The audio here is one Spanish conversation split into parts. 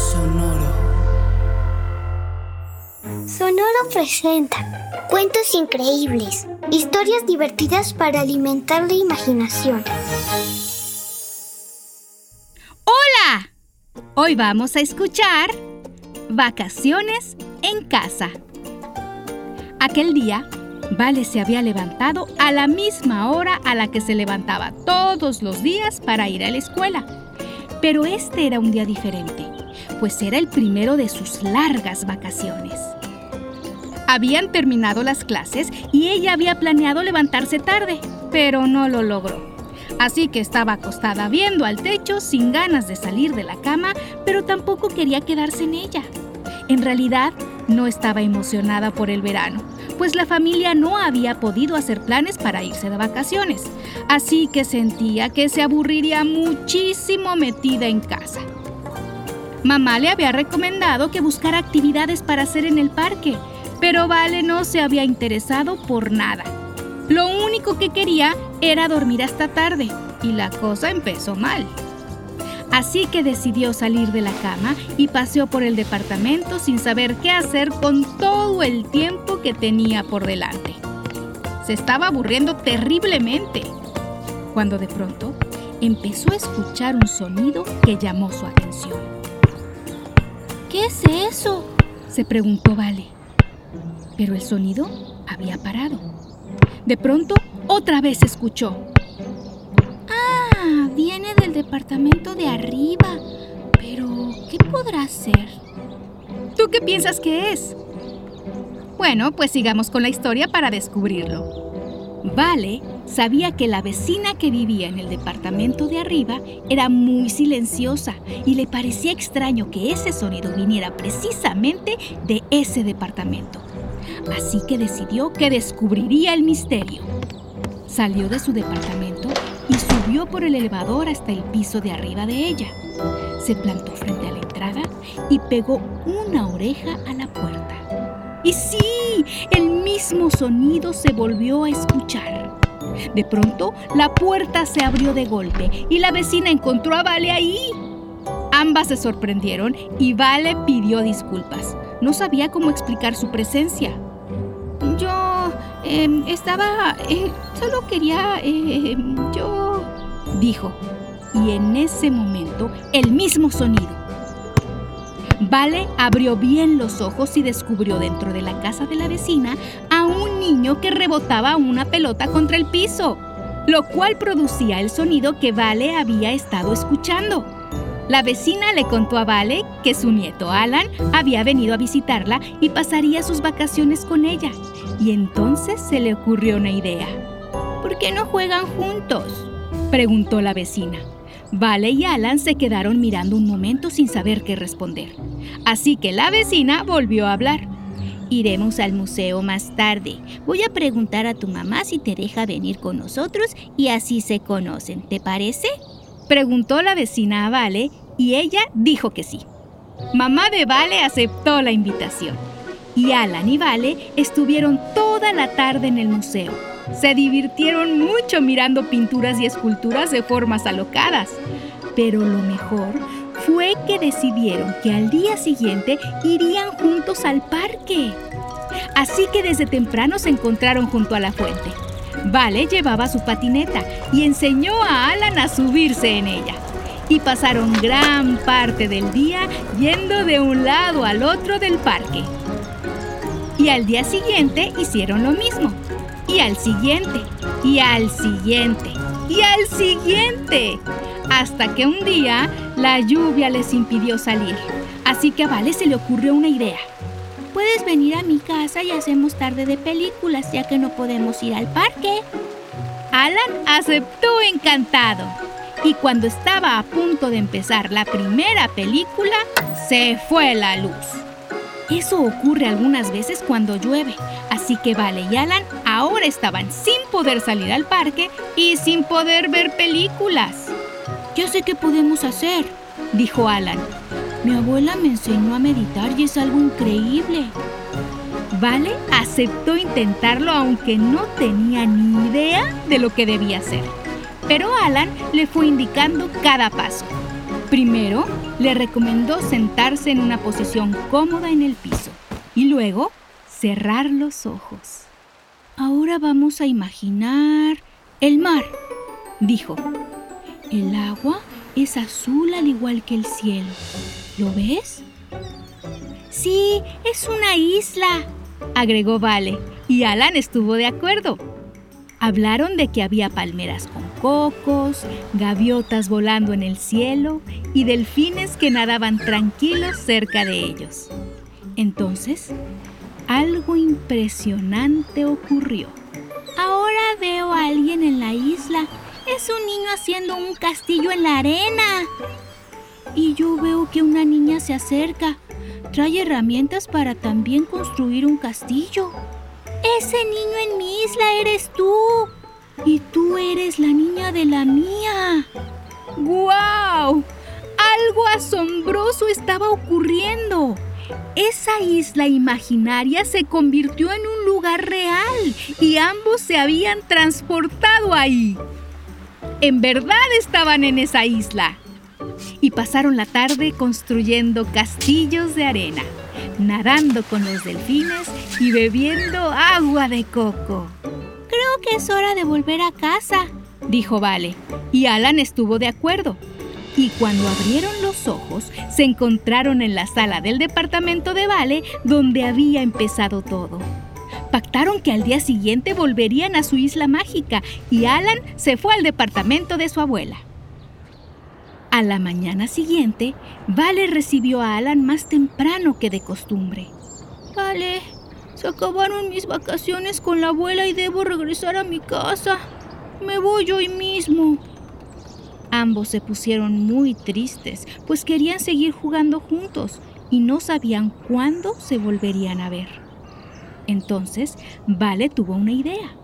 Sonoro. Sonoro presenta cuentos increíbles, historias divertidas para alimentar la imaginación. ¡Hola! Hoy vamos a escuchar Vacaciones en casa. Aquel día, Vale se había levantado a la misma hora a la que se levantaba todos los días para ir a la escuela. Pero este era un día diferente pues era el primero de sus largas vacaciones. Habían terminado las clases y ella había planeado levantarse tarde, pero no lo logró. Así que estaba acostada viendo al techo sin ganas de salir de la cama, pero tampoco quería quedarse en ella. En realidad, no estaba emocionada por el verano, pues la familia no había podido hacer planes para irse de vacaciones, así que sentía que se aburriría muchísimo metida en casa. Mamá le había recomendado que buscara actividades para hacer en el parque, pero Vale no se había interesado por nada. Lo único que quería era dormir hasta tarde, y la cosa empezó mal. Así que decidió salir de la cama y paseó por el departamento sin saber qué hacer con todo el tiempo que tenía por delante. Se estaba aburriendo terriblemente, cuando de pronto empezó a escuchar un sonido que llamó su atención. ¿Qué es eso? se preguntó Vale. Pero el sonido había parado. De pronto, otra vez escuchó. Ah, viene del departamento de arriba. Pero, ¿qué podrá ser? ¿Tú qué piensas que es? Bueno, pues sigamos con la historia para descubrirlo. Vale sabía que la vecina que vivía en el departamento de arriba era muy silenciosa y le parecía extraño que ese sonido viniera precisamente de ese departamento. Así que decidió que descubriría el misterio. Salió de su departamento y subió por el elevador hasta el piso de arriba de ella. Se plantó frente a la entrada y pegó una oreja a la puerta. Y sí, el mismo sonido se volvió a escuchar. De pronto, la puerta se abrió de golpe y la vecina encontró a Vale ahí. Ambas se sorprendieron y Vale pidió disculpas. No sabía cómo explicar su presencia. Yo em, estaba... Eh, solo quería... Em, yo... dijo. Y en ese momento, el mismo sonido. Vale abrió bien los ojos y descubrió dentro de la casa de la vecina a un niño que rebotaba una pelota contra el piso, lo cual producía el sonido que Vale había estado escuchando. La vecina le contó a Vale que su nieto Alan había venido a visitarla y pasaría sus vacaciones con ella. Y entonces se le ocurrió una idea. ¿Por qué no juegan juntos? preguntó la vecina. Vale y Alan se quedaron mirando un momento sin saber qué responder. Así que la vecina volvió a hablar. Iremos al museo más tarde. Voy a preguntar a tu mamá si te deja venir con nosotros y así se conocen. ¿Te parece? Preguntó la vecina a Vale y ella dijo que sí. Mamá de Vale aceptó la invitación y Alan y Vale estuvieron toda la tarde en el museo se divirtieron mucho mirando pinturas y esculturas de formas alocadas. Pero lo mejor fue que decidieron que al día siguiente irían juntos al parque. Así que desde temprano se encontraron junto a la fuente. Vale llevaba su patineta y enseñó a Alan a subirse en ella. Y pasaron gran parte del día yendo de un lado al otro del parque. Y al día siguiente hicieron lo mismo y al siguiente, y al siguiente, y al siguiente, hasta que un día la lluvia les impidió salir. Así que a Vale se le ocurrió una idea. Puedes venir a mi casa y hacemos tarde de películas ya que no podemos ir al parque. Alan aceptó encantado. Y cuando estaba a punto de empezar la primera película, se fue la luz. Eso ocurre algunas veces cuando llueve, así que Vale y Alan ahora estaban sin poder salir al parque y sin poder ver películas. Ya sé qué podemos hacer, dijo Alan. Mi abuela me enseñó a meditar y es algo increíble. Vale aceptó intentarlo aunque no tenía ni idea de lo que debía hacer. Pero Alan le fue indicando cada paso. Primero, le recomendó sentarse en una posición cómoda en el piso y luego cerrar los ojos. Ahora vamos a imaginar el mar, dijo. El agua es azul al igual que el cielo. ¿Lo ves? Sí, es una isla, agregó Vale, y Alan estuvo de acuerdo. Hablaron de que había palmeras con cocos, gaviotas volando en el cielo y delfines que nadaban tranquilos cerca de ellos. Entonces, algo impresionante ocurrió. Ahora veo a alguien en la isla. Es un niño haciendo un castillo en la arena. Y yo veo que una niña se acerca. Trae herramientas para también construir un castillo. Ese niño en mi isla eres tú. Y tú eres la niña de la mía. ¡Guau! Algo asombroso estaba ocurriendo. Esa isla imaginaria se convirtió en un lugar real y ambos se habían transportado ahí. En verdad estaban en esa isla. Y pasaron la tarde construyendo castillos de arena, nadando con los delfines y bebiendo agua de coco. Que es hora de volver a casa, dijo Vale, y Alan estuvo de acuerdo. Y cuando abrieron los ojos, se encontraron en la sala del departamento de Vale donde había empezado todo. Pactaron que al día siguiente volverían a su isla mágica y Alan se fue al departamento de su abuela. A la mañana siguiente, Vale recibió a Alan más temprano que de costumbre. Vale, se acabaron mis vacaciones con la abuela y debo regresar a mi casa. Me voy hoy mismo. Ambos se pusieron muy tristes, pues querían seguir jugando juntos y no sabían cuándo se volverían a ver. Entonces, Vale tuvo una idea.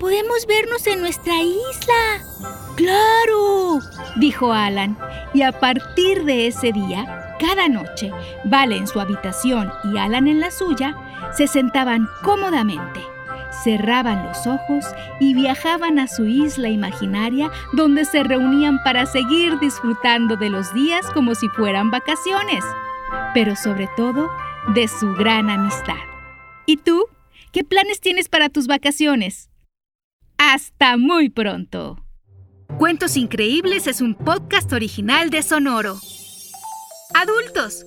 Podemos vernos en nuestra isla. ¡Claro! dijo Alan, y a partir de ese día, cada noche, Vale en su habitación y Alan en la suya, se sentaban cómodamente cerraban los ojos y viajaban a su isla imaginaria donde se reunían para seguir disfrutando de los días como si fueran vacaciones, pero sobre todo de su gran amistad. ¿Y tú? ¿Qué planes tienes para tus vacaciones? Hasta muy pronto. Cuentos Increíbles es un podcast original de Sonoro. Adultos,